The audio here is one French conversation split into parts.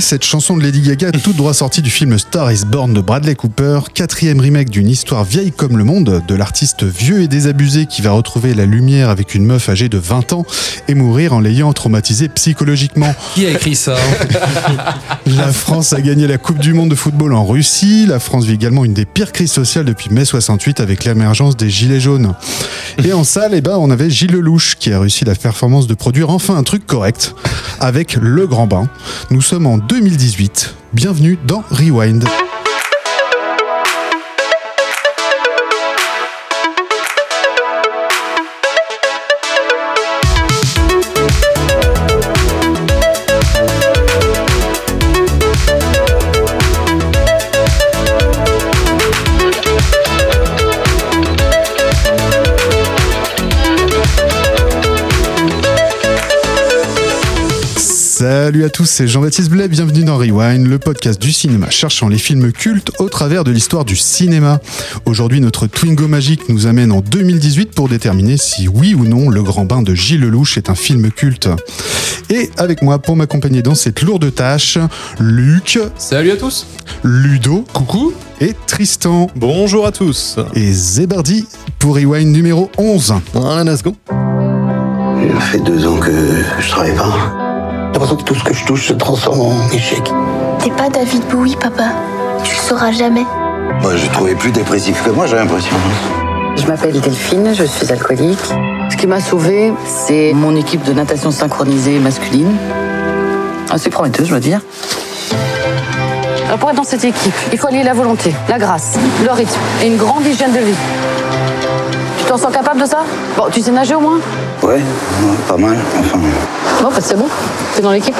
cette chanson de Lady Gaga, tout droit sortie du film Star is Born de Bradley Cooper, quatrième remake d'une histoire vieille comme le monde, de l'artiste vieux et désabusé qui va retrouver la lumière avec une meuf âgée de 20 ans et mourir en l'ayant traumatisé psychologiquement. Qui a écrit ça? La France a gagné la Coupe du Monde de football en Russie. La France vit également une des pires crises sociales depuis mai 68 avec l'émergence des Gilets jaunes. Et en salle, eh ben, on avait Gilles Lelouch qui a réussi la performance de produire enfin un truc correct avec Le Grand Bain. Nous sommes en 2018. Bienvenue dans Rewind. Salut à tous, c'est Jean-Baptiste Blais, bienvenue dans Rewind, le podcast du cinéma cherchant les films cultes au travers de l'histoire du cinéma. Aujourd'hui, notre Twingo magique nous amène en 2018 pour déterminer si oui ou non Le Grand Bain de Gilles Lelouch est un film culte. Et avec moi pour m'accompagner dans cette lourde tâche, Luc, Salut à tous Ludo Coucou et Tristan. Bonjour à tous. Et Zébardi pour Rewind numéro 11. Voilà, let's go. Ça fait deux ans que je travaille pas. J'ai l'impression que tout ce que je touche se transforme en échec. T'es pas David Bowie, papa. Tu le sauras jamais. Moi, j'ai trouvé plus dépressif que moi, j'ai l'impression. Je m'appelle Delphine, je suis alcoolique. Ce qui m'a sauvée, c'est mon équipe de natation synchronisée masculine. Assez prometteuse, je dois dire. Alors pour être dans cette équipe, il faut allier la volonté, la grâce, le rythme et une grande hygiène de vie. Tu t'en sens capable de ça Bon, tu sais nager au moins Ouais, pas mal. Enfin, Bon, bah c'est bon. T'es dans l'équipe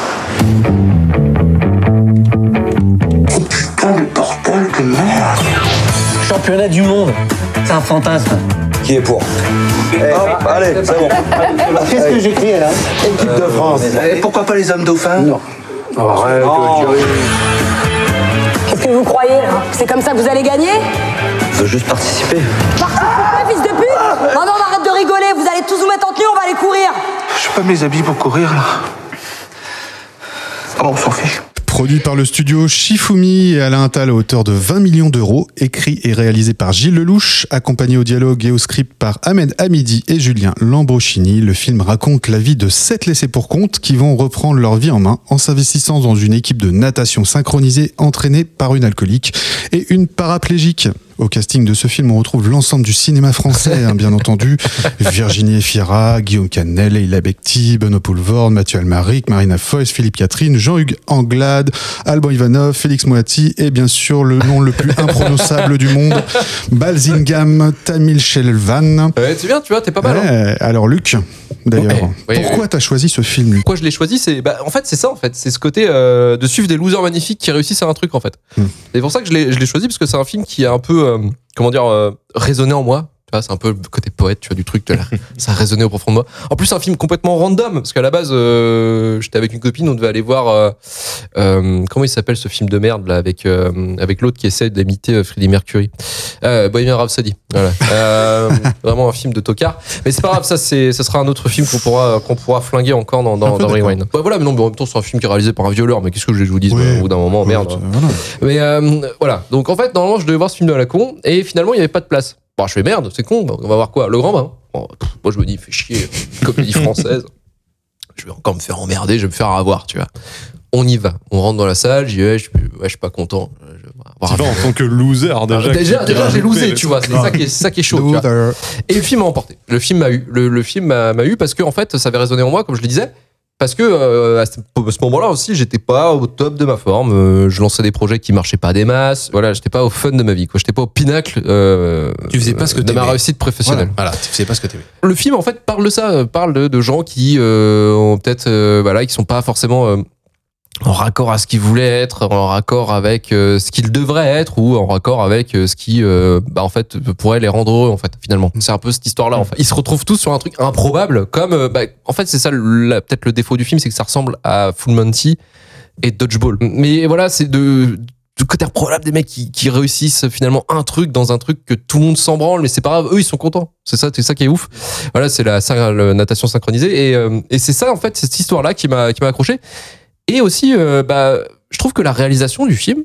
putain de bordel de merde. Championnat du monde. C'est un fantasme. Qui est pour Hop, allez, c'est bon. Qu'est-ce que j'écris là Équipe de France. Et pourquoi pas les hommes dauphins Non. Arrête, Qu'est-ce que vous croyez hein C'est comme ça que vous allez gagner? Je veux juste participer fils de pute Non, non, on arrête de rigoler, vous allez tous vous mettre en tenue, on va aller courir Je peux pas me les habiller pour courir, là. Ah bon, on s'en fiche. Produit par le studio Shifumi et Alain Attal à hauteur de 20 millions d'euros, écrit et réalisé par Gilles Lelouch, accompagné au dialogue et au script par Ahmed Hamidi et Julien Lambrochini, le film raconte la vie de sept laissés pour compte qui vont reprendre leur vie en main en s'investissant dans une équipe de natation synchronisée entraînée par une alcoolique et une paraplégique. Au casting de ce film, on retrouve l'ensemble du cinéma français, hein, bien entendu. Virginie Efira, Guillaume Canet, Leila Bekti, Benoît Poulvord, Mathieu Almaric, Marina Foïs, Philippe Catherine, Jean-Hugues Anglade, Alban Ivanov, Félix Moati et bien sûr le nom le plus imprononçable du monde, Balzingam Tamil Shelvan. Ouais, c'est bien, tu vois, t'es pas mal. hein. Alors Luc, d'ailleurs, Ouais, pourquoi ouais. t'as choisi ce film, Luc? Pourquoi je l'ai choisi C'est bah, en fait c'est ça en fait, c'est ce côté euh, de suivre des losers magnifiques qui réussissent à un truc en fait. Hmm. C'est pour ça que je l'ai je l'ai choisi parce que c'est un film qui a un peu euh, comment dire euh, résonné en moi. Tu vois, c'est un peu le côté poète, tu vois, du truc, de la- ça a résonné au profond de moi. En plus, c'est un film complètement random, parce qu'à la base, euh, j'étais avec une copine, on devait aller voir, euh, euh, comment il s'appelle ce film de merde, là, avec, euh, avec l'autre qui essaie d'imiter euh, Freddie Mercury. Euh, Bohemian Rhapsody. Voilà. Euh, vraiment un film de tocard. Mais c'est pas grave, ça, c'est, ça sera un autre film qu'on pourra, qu'on pourra flinguer encore dans, dans, dans. Rewind. Ouais, voilà, mais non, mais en même temps, c'est un film qui est réalisé par un violeur, mais qu'est-ce que je vous dis, Oui. au bout d'un moment, merde. Voilà. Mais euh, voilà. Donc en fait, normalement, je devais voir ce film de la con, et finalement, il n'y avait pas de place. Bon, je fais merde, c'est con. On va voir quoi Le Grand Bain. Bon, pff, moi, je me dis, fais chier, comédie française. Je vais encore me faire emmerder, je vais me faire avoir, tu vois. On y va. On rentre dans la salle, j'y vais, je, ouais, je suis pas content. Je Tu un vas en film. tant que loser déjà. Déjà, qui- déjà, j'ai qui- losé, tu vois. C'est ça qui est, ça qui est chaud. tu vois. Loser. Et le film m'a emporté. Le film m'a eu. Le, le film m'a m'a eu parce que en fait, ça avait résonné en moi, comme je le disais. Parce que euh, à ce, moment-là aussi, j'étais pas au top de ma forme. Euh, je lançais des projets qui marchaient pas des masses. Voilà, j'étais pas au fun de ma vie. Quoi, j'étais pas au pinacle. euh, Tu faisais pas ce que de ma réussite professionnelle. Voilà, voilà, tu sais pas ce que t'aimais. Le film en fait parle de ça, parle de, de gens qui euh, ont peut-être euh, voilà, qui sont pas forcément euh, en raccord à ce qu'ils voulaient être, en raccord avec euh, ce qu'ils devraient être ou en raccord avec euh, ce qui euh, bah, en fait pourrait les rendre heureux en fait finalement. C'est un peu cette histoire là en fait. Ils se retrouvent tous sur un truc improbable comme euh, bah, en fait c'est ça peut-être le défaut du film c'est que ça ressemble à Full Monty et Dodgeball. Mais voilà, c'est de du côté improbable des mecs qui, qui réussissent finalement un truc dans un truc que tout le monde s'en branle, mais c'est pas grave, eux ils sont contents. C'est ça, c'est ça qui est ouf. Voilà, c'est la, la natation synchronisée et, euh, et c'est ça en fait, cette histoire là qui m'a qui m'a accroché. Et aussi, euh, bah, je trouve que la réalisation du film,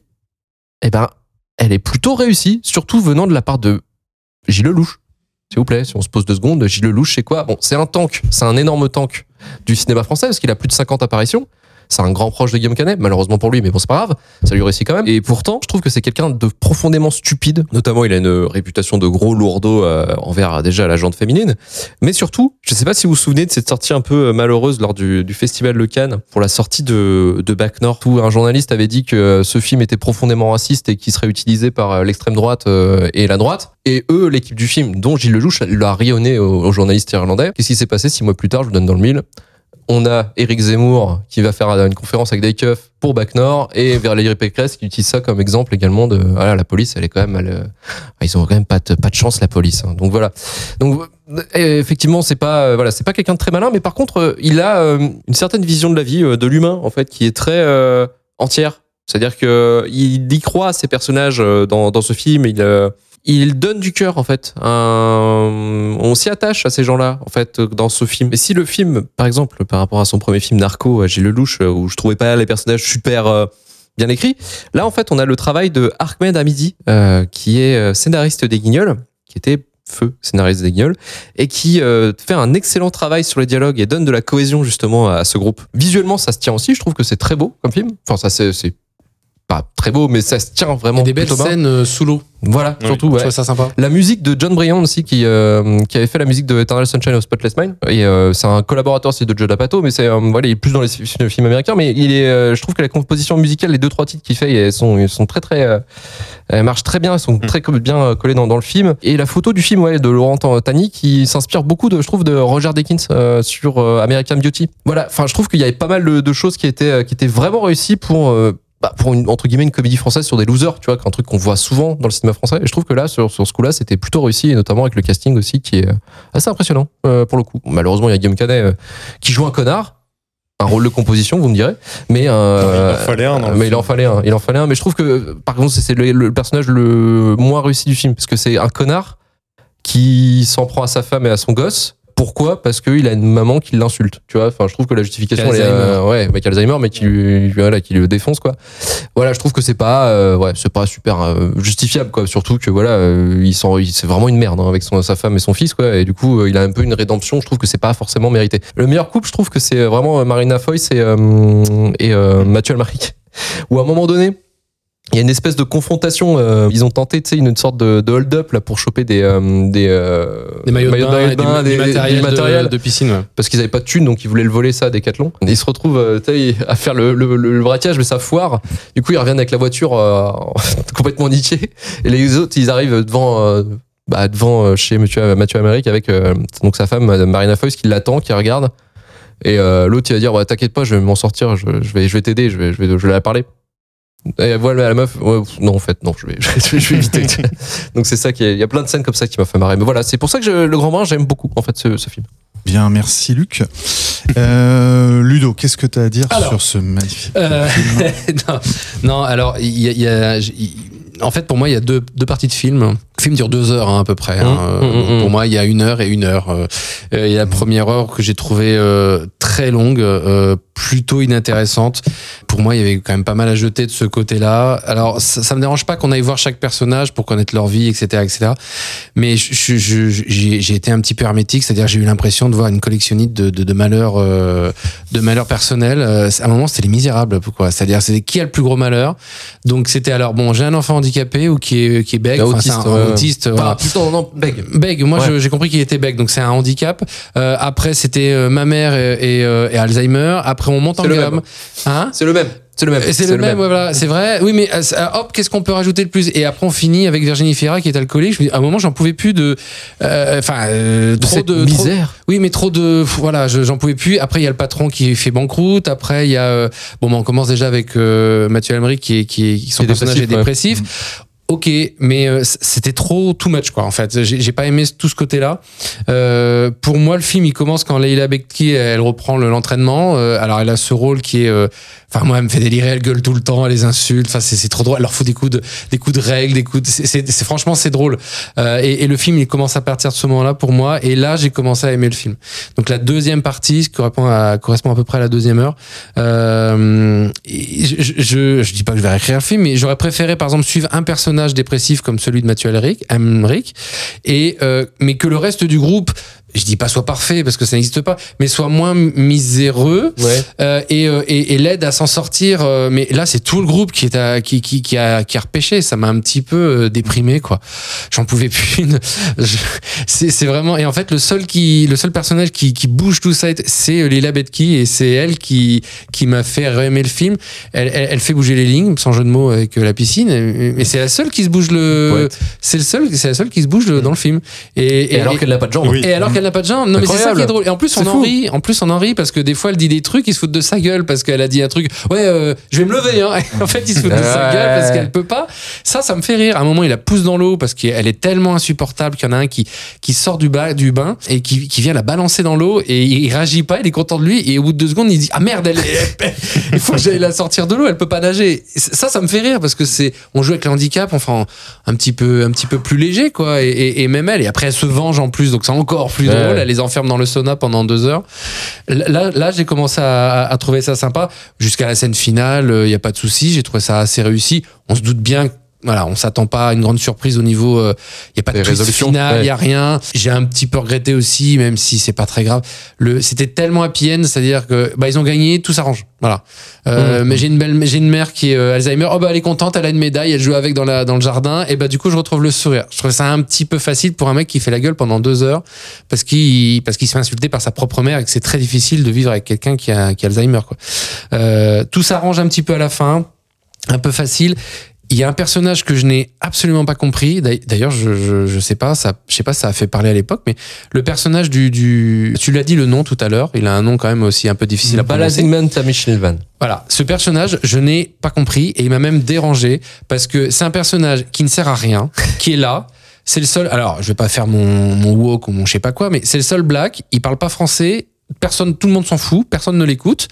eh ben, elle est plutôt réussie, surtout venant de la part de Gilles Lelouch. S'il vous plaît, si on se pose deux secondes, Gilles Lelouch, c'est quoi? Bon, c'est un tank, c'est un énorme tank du cinéma français, parce qu'il a plus de 50 apparitions. C'est un grand proche de Guillaume Canet, malheureusement pour lui, mais bon, c'est pas grave, ça lui réussit quand même. Et pourtant, je trouve que c'est quelqu'un de profondément stupide. Notamment, il a une réputation de gros lourdeau euh, envers déjà la jante féminine. Mais surtout, je sais pas si vous vous souvenez de cette sortie un peu euh, malheureuse lors du, du festival de Cannes pour la sortie de, de Bac Nord, où un journaliste avait dit que euh, ce film était profondément raciste et qui serait utilisé par l'extrême droite et la droite. Et eux, l'équipe du film, dont Gilles Lelouch, l'a rayonné au, au journaliste irlandais. Qu'est-ce qui s'est passé six mois plus tard Je vous donne dans le mille. On a Eric Zemmour qui va faire une conférence avec des pour Bac Nord et Valérie Pécresse qui utilise ça comme exemple également de voilà la police elle est quand même elle, euh, ils ont quand même pas de, pas de chance la police hein. donc voilà donc euh, effectivement c'est pas euh, voilà c'est pas quelqu'un de très malin mais par contre il a une certaine vision de la vie de l'humain en fait qui est très entière c'est-à-dire que il y croit à ses personnages dans, dans ce film il euh, il donne du cœur en fait. Un- on s'y attache à ces gens-là en fait dans ce film. Et si le film, par exemple, par rapport à son premier film Narco, Gilles Lelouch, euh, où je trouvais pas les personnages super euh, bien écrits, là en fait on a le travail de Ahmed Hamidi, euh, qui est euh, scénariste des Guignols, qui était feu scénariste des Guignols, et qui euh, fait un excellent travail sur les dialogues et donne de la cohésion justement à ce groupe. Visuellement ça se tient aussi, je trouve que c'est très beau comme film. Enfin ça c'est pas très beau, mais ça se tient vraiment a des belles scènes euh, sous l'eau. Voilà, Oui, surtout. Ouais. ça sympa. La musique de John Bryan aussi, qui, euh, qui avait fait la musique de Eternal Sunshine of Spotless Mind. Et euh, c'est un collaborateur aussi de Joe D'Apato, mais c'est euh, voilà, il est plus dans les fi- films américains. Mais il est, euh, je trouve que la composition musicale, les deux trois titres qu'il fait, elles sont, elles sont très très, euh, elles marchent très bien, elles sont très co- bien collées dans, dans le film. Et la photo du film, ouais, de Laurent Tani, qui s'inspire beaucoup de, je trouve, de Roger Deakins euh, sur euh, American Beauty. Voilà, enfin, je trouve qu'il y avait pas mal de, de choses qui étaient, euh, qui étaient vraiment réussies pour. Euh, bah, pour une, entre guillemets une comédie française sur des losers, tu vois, un truc qu'on voit souvent dans le cinéma français. Et je trouve que là, sur, sur ce coup-là, c'était plutôt réussi, et notamment avec le casting aussi, qui est euh, assez impressionnant euh, pour le coup. Malheureusement, il y a Guillaume Canet euh, qui joue un connard, un rôle de composition, vous me direz, mais euh, Il en fallait un dans le mais il en fallait un. Il en fallait un. Mais je trouve que, par contre, c'est c'est le, le personnage le moins réussi du film, parce que c'est un connard qui s'en prend à sa femme et à son gosse. Pourquoi Parce qu'il a une maman qui l'insulte. Tu vois. Enfin, je trouve que la justification, elle est, euh, ouais, avec Alzheimer, mais qui lui, voilà, qui le défonce quoi. Voilà, je trouve que c'est pas, euh, ouais, c'est pas super euh, justifiable quoi. Surtout que voilà, euh, il s'en- c'est vraiment une merde hein, avec son, sa femme et son fils quoi. Et du coup, euh, il a un peu une rédemption. Je trouve que c'est pas forcément mérité. Le meilleur couple, je trouve que c'est vraiment euh, Marina Foïs et, euh, et euh, Mathieu Almaric. Où à un moment donné, il y a une espèce de confrontation. euh, ils ont tenté, tu sais, une sorte de, de hold-up là pour choper des euh, des, euh, Des maillots de bain, des- matériel, du matériel De, de piscine. ouais. parce qu'ils avaient pas de thunes, donc ils voulaient le voler ça à Decathlon. Et ils se retrouvent euh, tu sais, à faire le, le, le- le braquage, mais ça foire. Du coup, ils reviennent avec la voiture euh, complètement niquée. Et les autres, ils arrivent devant. euh, bah, devant chez Mathieu, Mathieu Amérique avec euh, donc sa femme Marina Foïs qui l'attend, qui regarde et euh, l'autre il va dire ouais, t'inquiète pas je vais m'en sortir je, je vais je vais t'aider je vais je vais je vais la parler et voilà la meuf ouais, non en fait non je vais je vais, je vais éviter donc c'est ça qui est- il y a plein de scènes comme ça qui m'a fait marrer mais voilà c'est pour ça que je- le Grand Bain j'aime beaucoup en fait ce, ce film Bien, merci Luc. Euh, Ludo, qu'est-ce que tu as à dire Alors. sur ce magnifique Euh, non, non, alors, il y a, il y a- il- en fait, pour moi, il y a deux, deux parties de film. Le film dure deux heures hein, à peu près. hein. Mmh, mmh, Euh, mmh. Pour moi, il y a une heure et une heure. Euh, Il y a la première heure que j'ai trouvée euh, très longue, euh, plutôt inintéressante. Pour moi, il y avait quand même pas mal à jeter de ce côté-là. Alors, ça, ça me dérange pas qu'on aille voir chaque personnage pour connaître leur vie, etc., etc. Mais j'ai été un petit peu hermétique, c'est-à-dire j'ai eu l'impression de voir une collectionnite de, de, de malheurs, euh, de malheurs personnels. Euh, à un moment, c'était les misérables, quoi. C'est-à-dire, c'est qui a le plus gros malheur? Donc, c'était alors bon, j'ai un enfant handicapé ou qui est qui est enfin, autiste. Enfin, voilà. plutôt non bègue Bègue, moi Ouais. j'ai compris qu'il était bègue, donc c'est un handicap. Euh, après c'était euh, ma mère et, et, euh, et Alzheimer. Après on monte en C'est le gamme. même. Hein c'est le même c'est le même c'est le, même, ouais, voilà, c'est vrai. Oui, mais euh, euh, hop, qu'est-ce qu'on peut rajouter de plus? Et après, on finit avec Virginie Fira qui est alcoolique. Je me dis, à un moment, j'en pouvais plus de, euh, enfin, euh, de trop cette de trop- misère oui, mais trop de, voilà, je- j'en pouvais plus. Après, il y a le patron qui fait banqueroute. Après, il y a, euh, bon, bah, on commence déjà avec euh, Mathieu Almery qui est, qui est, qui son personnage est dépressif, dépressif. Ok, mais euh, c'était trop too much quoi. En fait, j'ai pas aimé tout ce côté-là. Euh, pour moi, le film il commence quand Leila Bekti elle reprend le- l'entraînement. Euh, alors elle a ce rôle qui est, enfin moi elle me fait délirer, elle gueule tout le temps, elle les insulte. Enfin c'est trop drôle. Elle leur fout des coups de des coups de règles, des coups. De, c'est- franchement c'est drôle. Et, le film il commence à partir de ce moment-là pour moi. Et là j'ai commencé à aimer le film. Donc la deuxième partie, ce qui correspond à, correspond à peu près à la deuxième heure. Je, je, je dis pas que je vais réécrire le film, mais j'aurais préféré par exemple suivre un personnage dépressif comme celui de Mathieu Emmerich, et euh, mais que le reste du groupe, je dis pas soit parfait parce que ça n'existe pas, mais soit moins miséreux Ouais. euh, et, euh, et, et l'aide à s'en sortir. euh, mais là, c'est tout le groupe qui est à, qui, qui, qui a qui a repêché. Ça m'a un petit peu euh, déprimé, quoi. J'en pouvais plus. Une- je- C'est c'est vraiment. Et en fait, le seul qui, le seul personnage qui, qui bouge tout ça, c'est Lila Betki et c'est elle qui qui m'a fait aimer le film. Elle, elle, elle fait bouger les lignes, sans jeu de mots avec la piscine. Mais c'est la seule qui se bouge le. C'est le seul, c'est la seule qui se bouge le- dans le film. Et, Et, alors qu'elle n'a pas de jambes. Oui. et alors qu'elle n'a pas de jambes. Non, mais c'est ça qui est drôle. Et en plus, on en rit. En plus, on en rit parce que des fois, elle dit des trucs, ils se foutent de sa gueule parce qu'elle a dit un truc. Ouais, euh, je vais me lever. Hein. En fait, ils se foutent de sa gueule parce qu'elle peut pas. Ça, ça me fait rire. À un moment, il la pousse dans l'eau parce qu'elle est tellement insupportable qu'il y en a un qui, qui sort du, ba- du bain et qui, qui vient la balancer dans l'eau et il, réagit pas. Il est content de lui. Et au bout de deux secondes, il dit Ah merde, elle est- il faut que j'aille la sortir de l'eau. Elle peut pas nager. Ça, ça me fait rire parce que c'est, on joue avec le handicap, enfin, un petit peu, un petit peu plus léger, quoi. Et, et- et même elle. Et après, elle se venge en plus. Donc, c'est encore plus Elle les enferme dans le sauna pendant deux heures. Là, là j'ai commencé à, à trouver ça sympa. Jusqu'à la scène finale, il n'y a pas de souci. J'ai trouvé ça assez réussi. On se doute bien. que, Voilà, on s'attend pas à une grande surprise au niveau. Il y a pas de Des twist résolutions, final, il ouais. a rien. J'ai un petit peu regretté aussi, même si c'est pas très grave. Le, c'était tellement happy end, c'est-à-dire que bah ils ont gagné, tout s'arrange. Voilà. Euh, Mmh. Mais j'ai une belle, j'ai une mère qui est euh, Alzheimer. Oh bah elle est contente, elle a une médaille, elle joue avec dans la dans le jardin. Et bah du coup je retrouve le sourire. Je trouve ça un petit peu facile pour un mec qui fait la gueule pendant deux heures parce qu'il parce qu'il se fait insulter par sa propre mère et que c'est très difficile de vivre avec quelqu'un qui a qui a Alzheimer quoi. Euh, tout s'arrange un petit peu à la fin, un peu facile. Il y a un personnage que je n'ai absolument pas compris. D'ail- D'ailleurs, je, je, je sais pas, ça, je sais pas, ça a fait parler à l'époque, mais le personnage du, du, tu l'as dit le nom tout à l'heure. Il a un nom quand même aussi un peu difficile à prononcer. Tamishilvan. Voilà, ce personnage, je n'ai pas compris et il m'a même dérangé parce que c'est un personnage qui ne sert à rien, qui est là. C'est le seul. Alors, je vais pas faire mon, mon woke ou mon je sais pas quoi, mais c'est le seul black. Il parle pas français. Personne, tout le monde s'en fout. Personne ne l'écoute.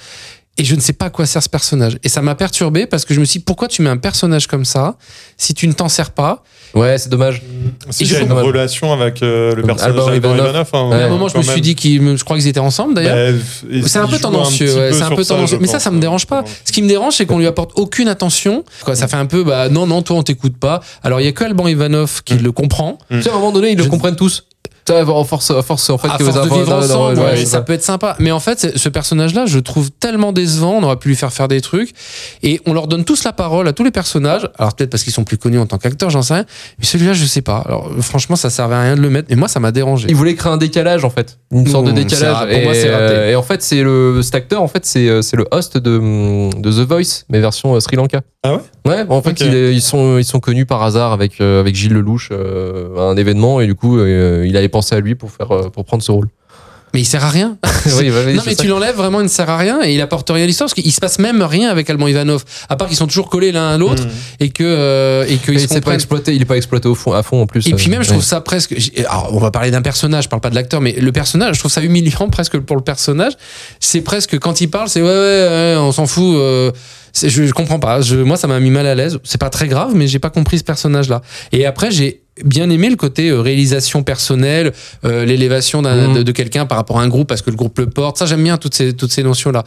Et je ne sais pas à quoi sert ce personnage. Et ça m'a perturbé parce que je me suis dit, pourquoi tu mets un personnage comme ça si tu ne t'en sers pas Ouais, c'est dommage. Si j'ai une relation avec euh, le personnage Alban d'Alban Ivanov. Hein, À un moment, je me suis dit qu'ils, je crois qu'ils étaient ensemble d'ailleurs. Bah, C'est un peu tendancieux, ouais, peu c'est un peu ça, tendancieux. Mais ça, pense, ça me dérange pas. Ce qui me dérange, c'est qu'on lui apporte aucune attention. Quoi, ça fait un peu, bah non, non, toi, on t'écoute pas. Alors, il y a que Alban Ivanov qui Mm. le comprend. Tu sais, à un moment donné, ils Je- le comprennent tous. À force, à force, en fait, à que force vous de vivre ensemble, ouais, ouais, c'est ça ça. peut être sympa. Mais en fait, ce personnage-là, je trouve tellement décevant. On aurait pu lui faire faire des trucs. Et on leur donne tous la parole à tous les personnages. Alors peut-être parce qu'ils sont plus connus en tant qu'acteurs, j'en sais rien. Mais celui-là, je sais pas. Alors franchement, ça servait à rien de le mettre. Mais moi, ça m'a dérangé. Ils voulaient créer un décalage en fait, une sorte de Mmh, décalage. ra- pour moi, et, c'est raté. euh, et en fait, c'est le cet acteur en fait, c'est euh, c'est le host de de The Voice, mais version euh, Sri Lanka. Ah ouais? Ouais, en fait, ils sont ils sont connus par hasard avec avec Gilles Lelouch euh, à un événement et du coup, euh, il avait à lui pour faire euh, pour prendre ce rôle. Mais il sert à rien. Oui, bah, non mais tu l'enlèves vraiment il ne sert à rien et il apporte rien à l'histoire parce qu'il se passe même rien avec Alban Ivanov à part qu'ils sont toujours collés l'un à l'autre Mm. et que euh, et se c'est pas exploité, il est pas exploité au fond, à fond en plus. Et puis euh, même, je trouve ça presque. Alors, on va parler d'un personnage, je parle pas de l'acteur, mais le personnage, je trouve ça humiliant presque pour le personnage. C'est presque quand il parle, c'est ouais, ouais, ouais, on s'en fout. euh, je, je comprends pas. Je, moi, ça m'a mis mal à l'aise. C'est pas très grave, mais j'ai pas compris ce personnage-là. Et après, j'ai bien aimé le côté euh, réalisation personnelle, euh, l'élévation Mhm. de, de quelqu'un par rapport à un groupe parce que le groupe le porte. Ça, j'aime bien toutes ces, toutes ces notions-là.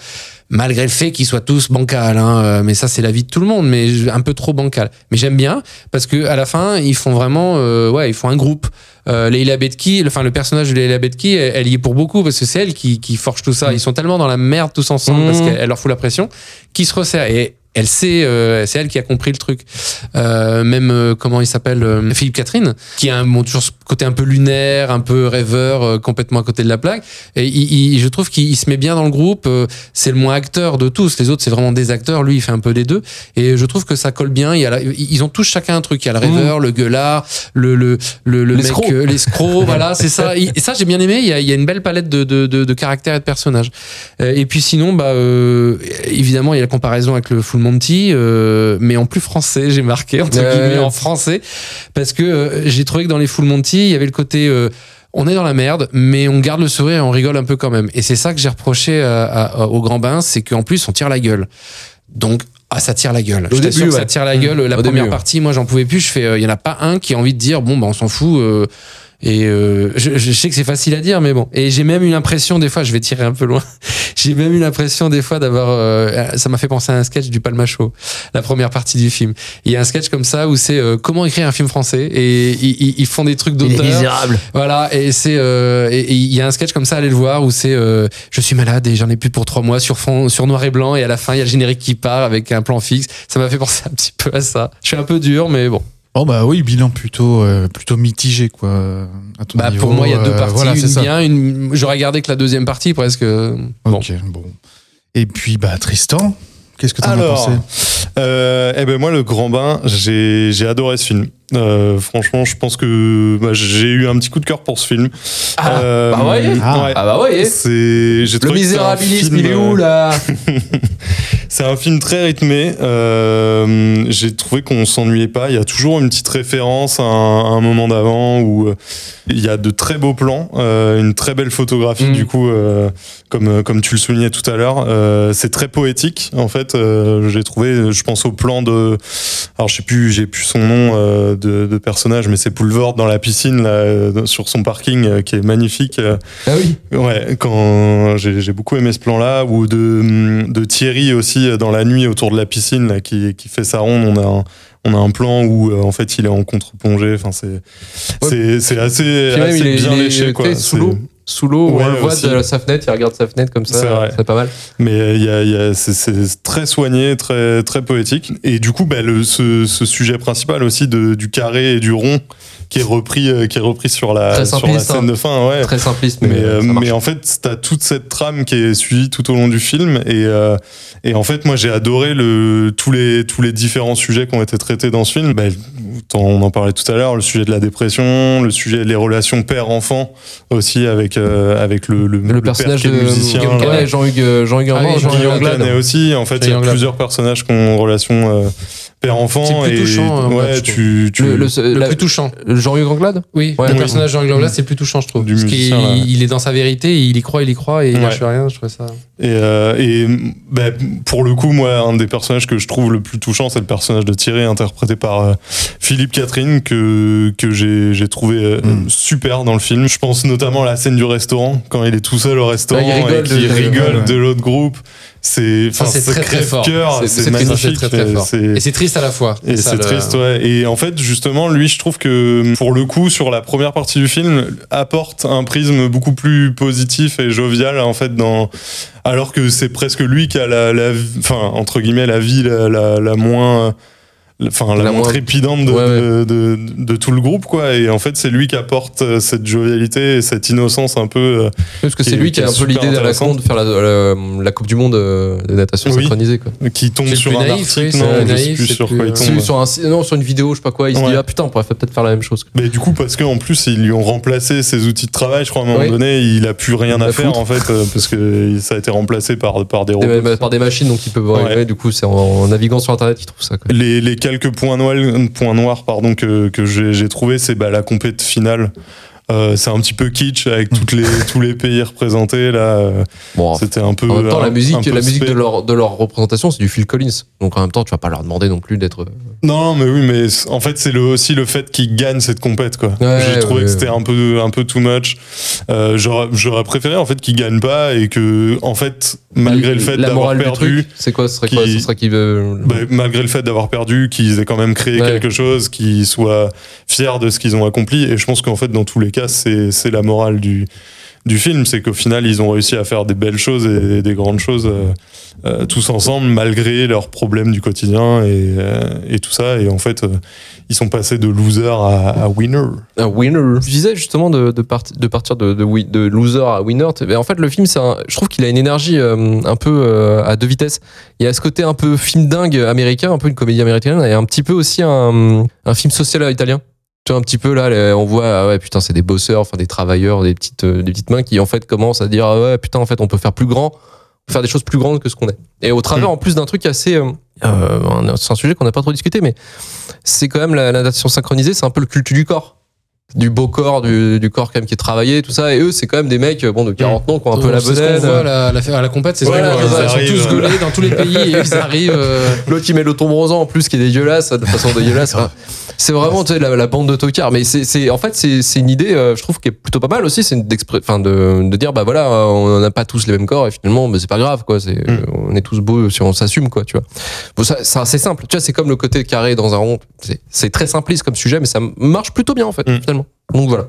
Malgré le fait qu'ils soient tous bancals, hein, euh, mais ça, c'est la vie de tout le monde, mais un peu trop bancal. Mais j'aime bien parce que à la fin, ils font vraiment, euh, ouais, ils font un groupe. Euh, Leila Betki, le- enfin le personnage de Leila Betki, elle, elle y est pour beaucoup parce que c'est elle qui, qui forge tout ça. Ils sont tellement dans la merde tous ensemble Mhm. parce qu'elle elle leur fout la pression, qui se resserrent. Et elle sait, euh, c'est elle qui a compris le truc. Euh, même euh, comment il s'appelle, euh, Philippe Catherine, qui a un, bon, toujours ce côté un peu lunaire, un peu rêveur, euh, complètement à côté de la plaque. Et il, il- je trouve qu'il il se met bien dans le groupe. euh, c'est le moins acteur de tous. Les autres, c'est vraiment des acteurs. Lui, il fait un peu des deux. Et je trouve que ça colle bien. Il y a la- ils ont tous chacun un truc. Il y a le rêveur, le gueulard, le le le, le mec, L'escroc. l'escroc. voilà, c'est ça. Et ça, j'ai bien aimé. Il y a, il y a une belle palette de, de, de, de caractères et de personnages. Euh, Et puis sinon, bah, euh, évidemment, il y a la comparaison avec le Full Monty, euh, mais en plus français, j'ai marqué entre Ouais. guillemets en français, parce que euh, j'ai trouvé que dans les Full Monty, il y avait le côté euh, on est dans la merde, mais on garde le sourire et on rigole un peu quand même. Et c'est ça que j'ai reproché à- à- au Grand Bain, c'est qu'en plus on tire la gueule. Donc ah ça tire la gueule. Au je début, que ça ouais. tire la gueule. La Au première début, ouais. partie, moi j'en pouvais plus. Je fais, il y en a pas un qui a envie de dire bon bah on s'en fout. euh, et euh, je, je sais que c'est facile à dire, mais bon. Et j'ai même eu l'impression, des fois, je vais tirer un peu loin. J'ai même eu l'impression, des fois, d'avoir. euh, ça m'a fait penser à un sketch du Palmacho, la première partie du film. Il y a un sketch comme ça où c'est euh, comment écrire un film français et ils, font des trucs d'auteur. misérable. Voilà, et c'est euh, et et il y a un sketch comme ça, allez le voir, où c'est euh, je suis malade et j'en ai plus pour trois mois sur fond, sur noir et blanc, et à la fin il y a le générique qui part avec un plan fixe. Ça m'a fait penser un petit peu à ça. Je suis un peu dur, mais bon. Oh bah oui, bilan plutôt plutôt plutôt mitigé quoi. à ton Bah, niveau, pour moi, il y a deux euh, parties, voilà, une ça. bien, une. J'aurais gardé que la deuxième partie presque. Bon. Ok, bon. Et puis bah Tristan, qu'est-ce que t'en as pensé? euh, eh ben moi, le Grand Bain, j'ai j'ai adoré ce film. Euh, franchement, je pense que bah, j'ai eu un petit coup de cœur pour ce film. Ah, Euh, bah voyez. Ah. ouais. Ah bah voyez. C'est, j'ai Le misérabilisme, film, il est où euh, là C'est un film très rythmé. Euh, j'ai trouvé qu'on s'ennuyait pas. Il y a toujours une petite référence à un, à un moment d'avant où euh, il y a de très beaux plans, euh, une très belle photographie. Mm. Du coup, euh, comme comme tu le soulignais tout à l'heure, euh, c'est très poétique. En fait, euh, j'ai trouvé. Je pense au plan de. Alors, je sais plus, j'ai plus son nom euh, de, de personnage, mais c'est Poulvord dans la piscine là, euh, sur son parking euh, qui est magnifique. Euh, Ah oui. Ouais, quand j'ai beaucoup aimé ce plan-là, ou de, de Thierry aussi dans la nuit autour de la piscine là, qui, qui fait sa ronde. On a un, on a un plan où en fait il est en contre-plongée. Enfin, c'est c'est c'est assez, même, assez bien est, léché quoi. sous l'eau. Sous l'eau, Ouais, on le voit aussi. de sa fenêtre, il regarde sa fenêtre comme ça. C'est pas mal. Mais il y a, y c'est très soigné, très très poétique. Et du coup, bah, le, ce, ce sujet principal aussi de, du carré et du rond qui est repris, euh, qui est repris sur la sur la scène hein. de fin. Ouais. Très simpliste, mais, Mais, euh, marche. mais en fait, t'as toute cette trame qui est suivie tout au long du film et, euh, et en fait, moi, j'ai adoré le, tous les tous les différents sujets qui ont été traités dans ce film. Bah, on en parlait tout à l'heure, le sujet de la dépression, le sujet des relations père-enfant aussi avec euh, avec le le, le, le personnage père qui de est musicien. Jean-Hugues euh, Jean-Hugues Jean-Hugues aussi. En fait, il y a plusieurs personnages qui ont relation euh, père-enfant. C'est le plus et, touchant, moi, ouais, je tu, tu, Le, le- Le la- plus touchant. Jean-Hugues Anglade Oui, Ouais, le oui. personnage de Jean Globlas, c'est le plus touchant, je trouve. Du Parce qu'il musicien, là. il est dans sa vérité, il y croit, il y croit, et il Ouais. lâche rien, je trouve ça. Et, euh, et bah, pour le coup, moi, un des personnages que je trouve le plus touchant, c'est le personnage de Thierry, interprété par euh, Philippe Catherine, que, que j'ai j'ai trouvé euh, Mm. super dans le film. Je pense notamment à la scène du restaurant, quand il est tout seul au restaurant Ouais, il rigole et qu'il rigole ouais. de l'autre groupe. C'est c'est très, très fort. C'est- magnifique. très, très fort. c'est- Et c'est triste à la fois. et c'est le- triste, ouais. Et en fait, justement, lui, je trouve que pour le coup, sur la première partie du film, apporte un prisme beaucoup plus positif et jovial, en fait, dans. Alors que c'est presque lui qui a la, la enfin, entre guillemets, la vie la, la, la moins. Enfin, la, La moins trépidante de, Ouais, ouais. De, de, de tout le groupe, quoi. Et en fait, c'est lui qui apporte euh, cette jovialité et cette innocence un peu. euh, Parce que c'est est- lui qui a un peu l'idée derrière la con de faire la, la, la Coupe du Monde euh, de natation Oui. synchronisée. Quoi. qui tombe sur un naïf, article, non, sais plus sur plus, quoi il tombe. Sur, un, non, sur une vidéo, je sais pas quoi, il se dit. Ah putain, on pourrait peut-être faire la même chose. Mais du coup, parce qu'en plus, ils lui ont remplacé ses outils de travail, je crois, à un moment donné, il a plus rien Il à faire, foutre. en fait, parce que ça a été remplacé par, par des robots. Des- bah, par des machines, donc Ouais. arriver. Du coup, c'est en, naviguant sur internet qu'ils trouvent ça. Les quelques points noirs, points noirs pardon, que, que j'ai j'ai trouvé, c'est bah, la compète finale. Euh, c'est un petit peu kitsch avec toutes les, tous les pays représentés. Là, euh, Bon, c'était un peu. en même temps, un- la musique, la musique de leur, de leur représentation, c'est du Phil Collins. Donc en même temps, tu vas pas leur demander non plus d'être. Non, mais oui, mais en fait, c'est le, aussi le fait qu'ils gagnent cette compète, quoi. Ouais, J'ai trouvé ouais, que c'était un peu, un peu too much. Euh, J'aurais j'aurais préféré, en fait, qu'ils gagnent pas et que, en fait, malgré le fait d'avoir perdu, c'est quoi Ce serait quoi? qui- Ce serait qu'ils. Bah, malgré le fait d'avoir perdu, qu'ils aient quand même créé Ouais. quelque chose, qu'ils soient fiers de ce qu'ils ont accompli. Et je pense qu'en fait, dans tous les cas, c'est la morale du, du film. C'est qu'au final, ils ont réussi à faire des belles choses et des grandes choses euh, euh, tous ensemble, malgré leurs problèmes du quotidien et, euh, et tout ça. Et en fait, euh, ils sont passés de loser à, à winner. Un winner. Je disais justement de, de, parti- de partir de, de, wi- de loser à winner. Mais en fait, le film, un- je trouve qu'il a une énergie euh, un peu euh, à deux vitesses. Il y a ce côté un peu film dingue américain, un peu une comédie américaine, et un petit peu aussi un, un film social italien. Tu vois, un petit peu là, les- on voit, ah ouais, putain, c'est des bosseurs, enfin des travailleurs, des petites, euh, des petites mains qui en fait commencent à dire, ah ouais, putain, en fait, on peut faire plus grand. faire des choses plus grandes que ce qu'on est. Et au travers, en plus d'un truc assez, euh, euh, c'est un sujet qu'on n'a pas trop discuté, mais c'est quand même la, la natation synchronisée, c'est un peu le culte du corps du beau corps, du, du corps quand même qui est travaillé, tout ça. Et eux, c'est quand même des mecs bon de 40 ans qui ont un peu la C'est ce qu'on bedaine. voit à la, la, à la compète, c'est Voilà, c'est Ils sont tous gaulés dans tous les pays et ils arrivent. euh, L'autre qui met le tombrosan en plus qui est dégueulasse de façon dégueulasse. C'est vraiment tu sais, la, la bande de tocards. Mais c'est, en fait c'est, une idée, euh, je trouve qui est plutôt pas mal aussi. C'est de, de dire bah voilà, on n'a pas tous les mêmes corps et finalement bah, c'est pas grave quoi. C'est, euh, on est tous beaux si on s'assume quoi. Tu vois. Bon, ça, c'est assez simple. Tu vois, c'est comme le côté carré dans un rond. C'est, c'est très simpliste comme sujet, mais ça marche plutôt bien en fait Mm. finalement. Donc voilà.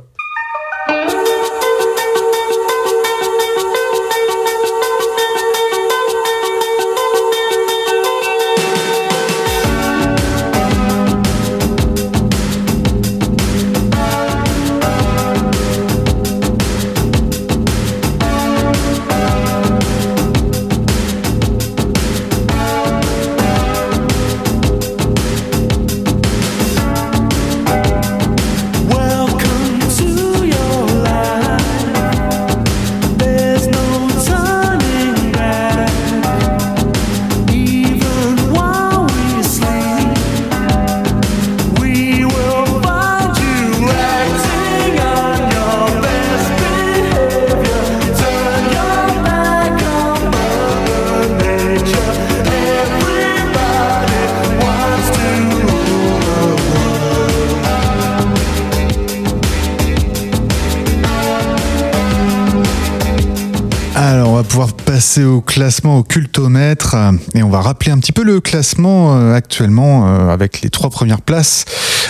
Passer au classement au euh, et on va rappeler un petit peu le classement euh, actuellement euh, avec les trois premières places.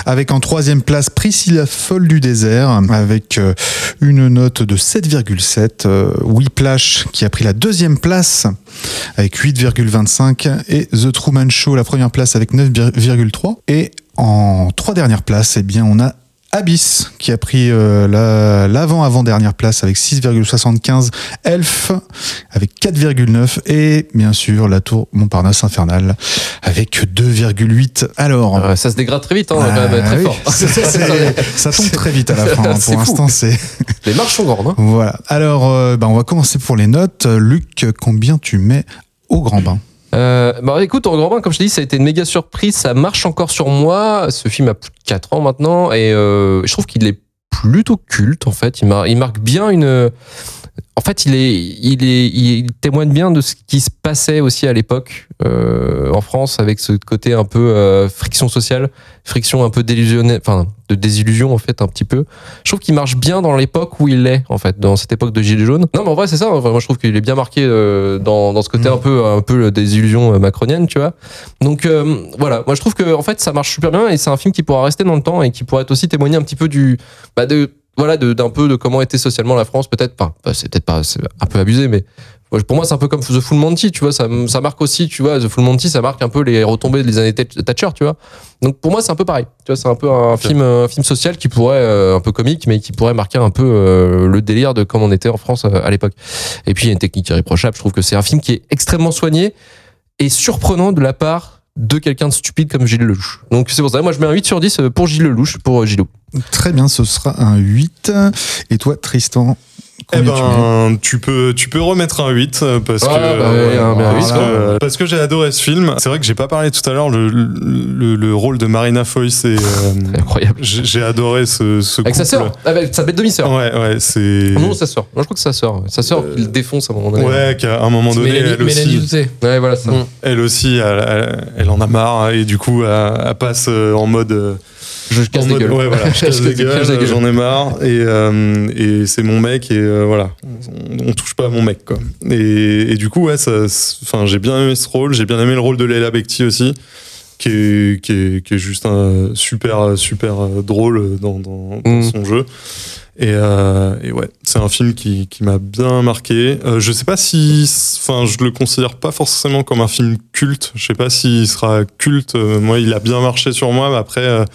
Avec en troisième place Priscilla Folle du désert avec une note de 7,7. euh, Whiplash qui a pris la deuxième place avec 8,25 et The Truman Show la première place avec 9,3 et en trois dernières places, eh bien on a Abyss qui a pris euh, la- l'avant-avant-dernière place avec 6,75, Elf avec 4,9 et bien sûr la tour Montparnasse infernale avec 2,8. Alors, Euh, ça se dégrade très vite, hein, ah, quand même, très oui, fort. ça tombe très vite à la fin. hein. Pour l'instant, c'est Les marches sont grandes. Hein. voilà. Alors, euh, bah, on va commencer pour les notes. Luc, combien tu mets au grand bain? Euh, bah écoute, bain, comme je t'ai dit, ça a été une méga surprise. Ça marche encore sur moi. Ce film a plus de 4 ans maintenant et euh, je trouve qu'il est plutôt culte en fait. Il marque bien une. En fait, il est, il est, il témoigne bien de ce qui se passait aussi à l'époque euh, en France avec ce côté un peu euh, friction sociale, friction un peu délusionnée, enfin de désillusion en fait un petit peu. Je trouve qu'il marche bien dans l'époque où il est en fait, dans cette époque de gilets jaunes. Non, mais en vrai c'est ça. Enfin, moi je trouve qu'il est bien marqué euh, dans, dans ce côté Mm. un peu un peu des illusions macroniennes, tu vois. Donc euh, voilà, moi je trouve que en fait ça marche super bien et c'est un film qui pourra rester dans le temps et qui pourrait être aussi témoigner un petit peu du bah de voilà d'un peu de comment était socialement la France peut-être pas. Bah, c'est peut-être pas c'est un peu abusé mais pour moi c'est un peu comme The Full Monty tu vois. Ça, ça marque aussi tu vois The Full Monty ça marque un peu les retombées des années Th- Thatcher tu vois. Donc pour moi c'est un peu pareil. Tu vois c'est un peu un film un film social qui pourrait euh, un peu comique mais qui pourrait marquer un peu euh, le délire de comment on était en France euh, à l'époque. Et puis il y a une technique irréprochable. Je trouve que c'est un film qui est extrêmement soigné et surprenant de la part de quelqu'un de stupide comme Gilles Lelouch. Donc c'est pour ça, moi je mets un 8 sur 10 pour Gilles Lelouch, pour euh, Gilou. Très bien, ce sera un 8. Et toi, Tristan? Eh tu ben, tu peux, tu peux remettre un 8 euh, parce Ah, que, bah ouais, un bien parce, que parce que j'ai adoré ce film. C'est vrai que j'ai pas parlé tout à l'heure le, le, le rôle de Marina et euh, C'est incroyable. j'ai adoré ce, ce Avec sa sœur, avec sa bête demi-sœur. Ouais, ouais, c'est. Non, sa sœur. Moi je crois que c'est sa sœur. Sa sœur qui le défonce à un moment donné. Ouais, qu'à un moment donné, Mélanie, elle Mélanie aussi, Doucet. Ouais, voilà ça. Mm. elle, aussi elle, elle- elle en a marre et du coup, elle, elle passe euh, en mode. Euh, Je casse des gueules. Ouais, voilà, je casse des gueules, j'en ai marre et, euh, et c'est mon mec et euh, voilà, on, on touche pas à mon mec quoi. Et, et du coup, ouais, enfin, j'ai bien aimé ce rôle, j'ai bien aimé le rôle de Leila Bekti aussi, qui est, qui est, qui est juste un super, super drôle dans, dans, dans Mm. son jeu. Et, euh, et ouais, c'est un film qui, qui m'a bien marqué. Euh, je sais pas si, enfin, je le considère pas forcément comme un film culte. Je sais pas s'il sera culte. Euh, moi, il a bien marché sur moi, mais après, euh,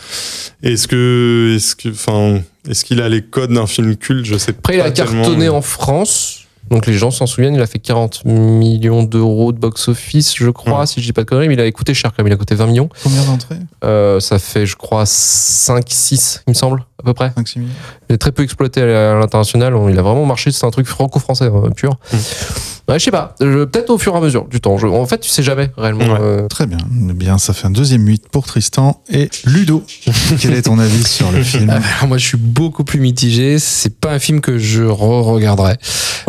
est-ce que, est-ce que, enfin, est-ce qu'il a les codes d'un film culte? Je sais Après, il pas a tellement, cartonné mais- en France. Donc les gens s'en souviennent, il a fait 40 millions d'euros de box-office, je crois, si je dis pas de conneries, mais il a coûté cher quand même, il a coûté 20 millions. Combien d'entrées? Euh, ça fait, je crois, 5, 6, il me semble, à peu près. 5-6 millions Il est très peu exploité à l'international. Il a vraiment marché. C'est un truc franco-français hein, pur. Ouais, je sais pas. Peut-être au fur et à mesure du temps. Je- en fait, tu sais jamais réellement. Ouais. euh, Très bien. Eh bien, ça fait un deuxième 8 pour Tristan et Ludo. Quel est ton avis sur le film? Ah, ben, moi, je suis beaucoup plus mitigé. C'est pas un film que je re-regarderai. Euh,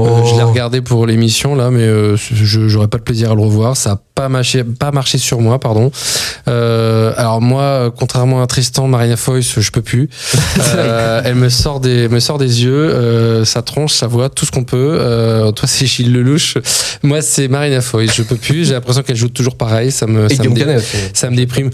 Oh. Je l'ai regardé pour l'émission là, mais euh, je j'aurais pas de plaisir à le revoir. Ça a pas marché, pas marché sur moi, pardon. Euh, alors moi, contrairement à Tristan, Marina Foïs, je peux plus. Euh, elle me sort des, me sort des yeux, euh, sa tronche, sa voix, tout ce qu'on peut. Euh, toi, c'est Gilles Lelouch. Moi, c'est Marina Foïs. Je peux plus. J'ai l'impression qu'elle joue toujours pareil. Ça me, Et ça me dé- Canet ça me déprime.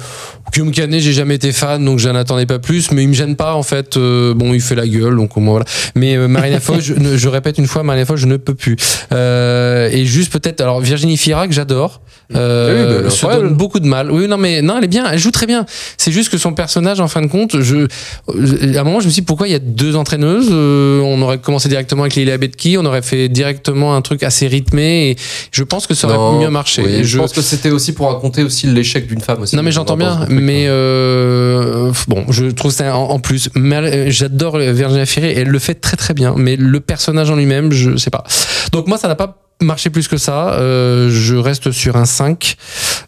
Guillaume Canet, j'ai jamais été fan, donc j'en attendais pas plus, mais il me gêne pas en fait. Euh, bon, il fait la gueule, donc au moins voilà. Mais euh, Marina Foïs, je, répète une fois, Marina Foïs, je ne peux plus. Euh, et juste peut-être, alors Virginie Fira que j'adore, euh, Oui, bah, se donne beaucoup de mal. Oui, non, mais non, elle est bien, elle joue très bien. C'est juste que son personnage, en fin de compte, je, à un moment, je me suis dit pourquoi il y a deux entraîneuses. Euh, on aurait commencé directement avec Lila Betki, on aurait fait directement un truc assez rythmé, et je pense que ça aurait non, mieux marché. oui, Et je... pense que c'était aussi pour raconter aussi l'échec d'une femme aussi. non mais j'entends bien, mais hein. euh, bon, je trouve ça en, en plus. euh, J'adore Virginia Ferry, elle le fait très très bien, mais le personnage en lui-même, je sais pas. Donc moi, ça n'a pas marché plus que ça. Euh, je reste sur un 5.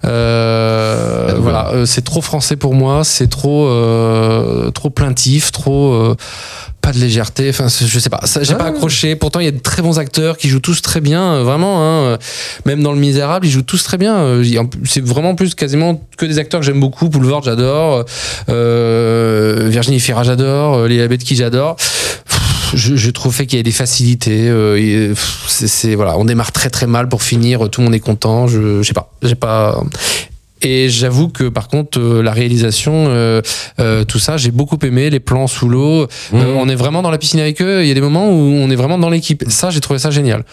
Euh, voilà, euh, c'est trop français pour moi, c'est trop euh, trop plaintif, trop euh, pas de légèreté. Enfin, je sais pas, ça, j'ai Ah. pas accroché. Pourtant, il y a de très bons acteurs qui jouent tous très bien, euh, vraiment. Hein, même dans Le Misérable, ils jouent tous très bien. C'est vraiment plus quasiment que des acteurs que j'aime beaucoup. Boulevard, j'adore. Euh, Virginie Fira, j'adore. Léa Betki, j'adore. Je, je trouve fait qu'il y a des facilités. euh, et, pff, c'est voilà, on démarre très très mal pour finir. Tout le monde est content. Je, je sais pas, j'ai pas. Et j'avoue que par contre euh, la réalisation, euh, euh, tout ça, j'ai beaucoup aimé les plans sous l'eau. Euh, Mhm. on est vraiment dans la piscine avec eux. Il y a des moments où on est vraiment dans l'équipe. Ça, j'ai trouvé ça génial.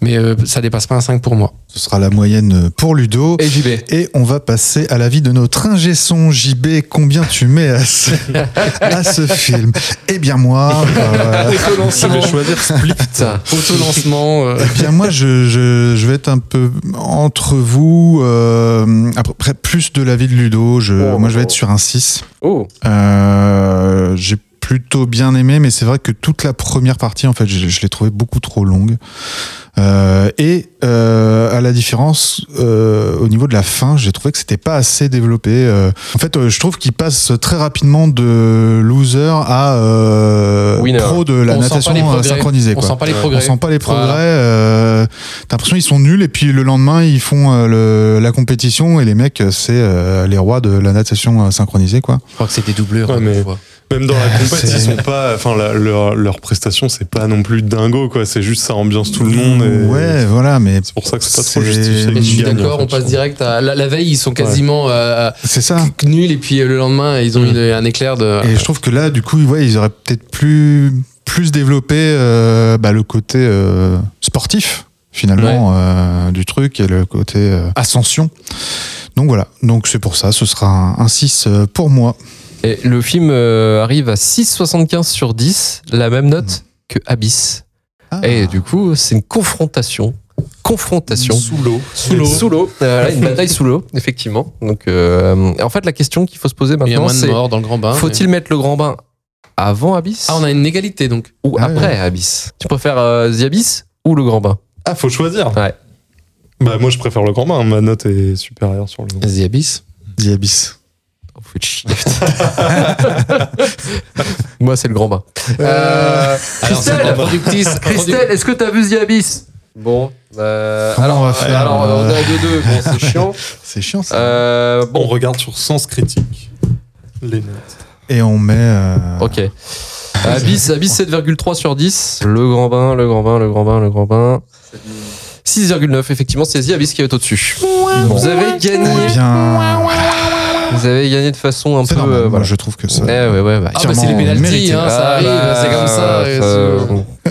Mais euh, ça dépasse pas un 5 pour moi. Ce sera la moyenne pour Ludo. Et JB. Et on va passer à l'avis de notre ingé son JB. Combien tu mets à ce, à ce film? Eh bien moi, euh, Je vais choisir Split. Auto-lancement. euh, eh bien moi, je, je, je vais être un peu entre vous. Euh, après plus de l'avis de Ludo. Je, Oh. moi, je vais être sur un 6. Oh. Euh, j'ai plutôt bien aimé, mais c'est vrai que toute la première partie, en fait, je, je l'ai trouvée beaucoup trop longue. Euh, et euh, à la différence, euh, au niveau de la fin, j'ai trouvé que c'était pas assez développé. Euh, en fait, euh, je trouve qu'il passe très rapidement de loser à euh, Winner. pro de la On natation synchronisée. on quoi. sent pas les Ouais. progrès. On sent pas les progrès. Voilà. euh, T'as l'impression qu'ils sont nuls et puis le lendemain ils font euh, le- la compétition et les mecs c'est euh, les rois de la natation synchronisée quoi. Je crois que c'était doubleur. Ouais, hein, mais- une fois. Même dans la compète, c'est- ils sont pas. Enfin, leur, leur prestation, c'est pas non plus dingo, quoi. C'est juste ça ambiance tout le monde. Et Ouais voilà mais C'est pour ça que c'est pas trop justifié. Et je suis d'accord, en on passe direct à. La, la veille, ils sont quasiment euh, c'est ça. nuls et puis euh, le lendemain, ils ont Mm. eu un éclair de. Et je trouve que là du coup ouais, ils auraient peut-être plus plus développé euh, bah, le côté euh, sportif finalement euh, du truc et le côté euh, ascension. Donc voilà, donc c'est pour ça, ce sera un, un 6 euh, pour moi. Et le film euh, arrive à 6,75 sur 10, la même note que Abyss. Ah. Et du coup, c'est une confrontation. Confrontation. Sous l'eau. Sous l'eau. Sous l'eau. Euh, une bataille sous l'eau, effectivement. Donc, euh, en fait, la question qu'il faut se poser Il y a maintenant, moins de c'est morts dans le grand bain. faut-il mettre le grand bain avant Abyss? Ah, on a une égalité donc. ou Ah, après Abyss Tu préfères euh, The Abyss ou le grand bain? Ah, faut choisir. Ouais. Bah, moi, je préfère le grand bain. Ma note est supérieure sur le grand bain. The Abyss. The Abyss. Oh, faut être chier. Moi, c'est le grand bain. Euh, Alors, c'est la productrice. Christelle, est-ce que t'as vu The Abyss? Bon, euh, alors, on va faire, alors euh, on est à 2-2, bon, c'est chiant. C'est chiant ça. Euh, On bon, regarde sur sens critique les notes. Et on met. euh, ok. Abyss, Abyss 7,3 sur 10. Le grand bain, le grand bain, le grand bain, le grand bain. 6,9, effectivement, c'est The Abyss qui est au-dessus. Vous avez gagné. Eh bien, voilà. Vous avez gagné de façon un peu. normal. euh, voilà. je trouve que ça. Eh ouais, ouais, bah, Ah, bah, c'est les pénalties, hein, ça Ah, arrive, bah, c'est comme ça. euh,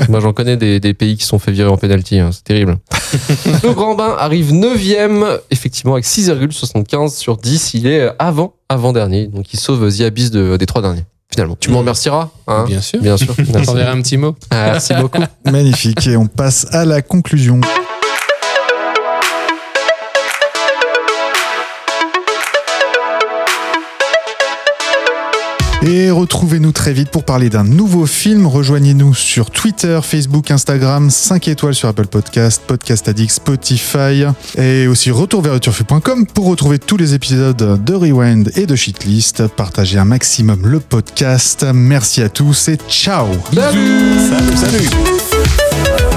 Moi, j'en connais des, des pays qui sont fait virer en pénalty. hein, c'est terrible. le Grand Bain arrive 9ème, effectivement, avec 6,75 sur 10. Il est avant, avant-dernier. Donc, il sauve The Abyss de- des trois derniers. finalement. Tu me remercieras hein Bien sûr. Bien sûr. T'enverrai un petit mot. Ah, Merci beaucoup. Magnifique. Et on passe à la conclusion. Et retrouvez-nous très vite pour parler d'un nouveau film. Rejoignez-nous sur Twitter, Facebook, Instagram, 5 étoiles sur Apple Podcast, Podcast Addict, Spotify et aussi retourverleturfu.com pour retrouver tous les épisodes de Rewind et de Shitlist. Partagez un maximum le podcast. Merci à tous et ciao Salut Salut, salut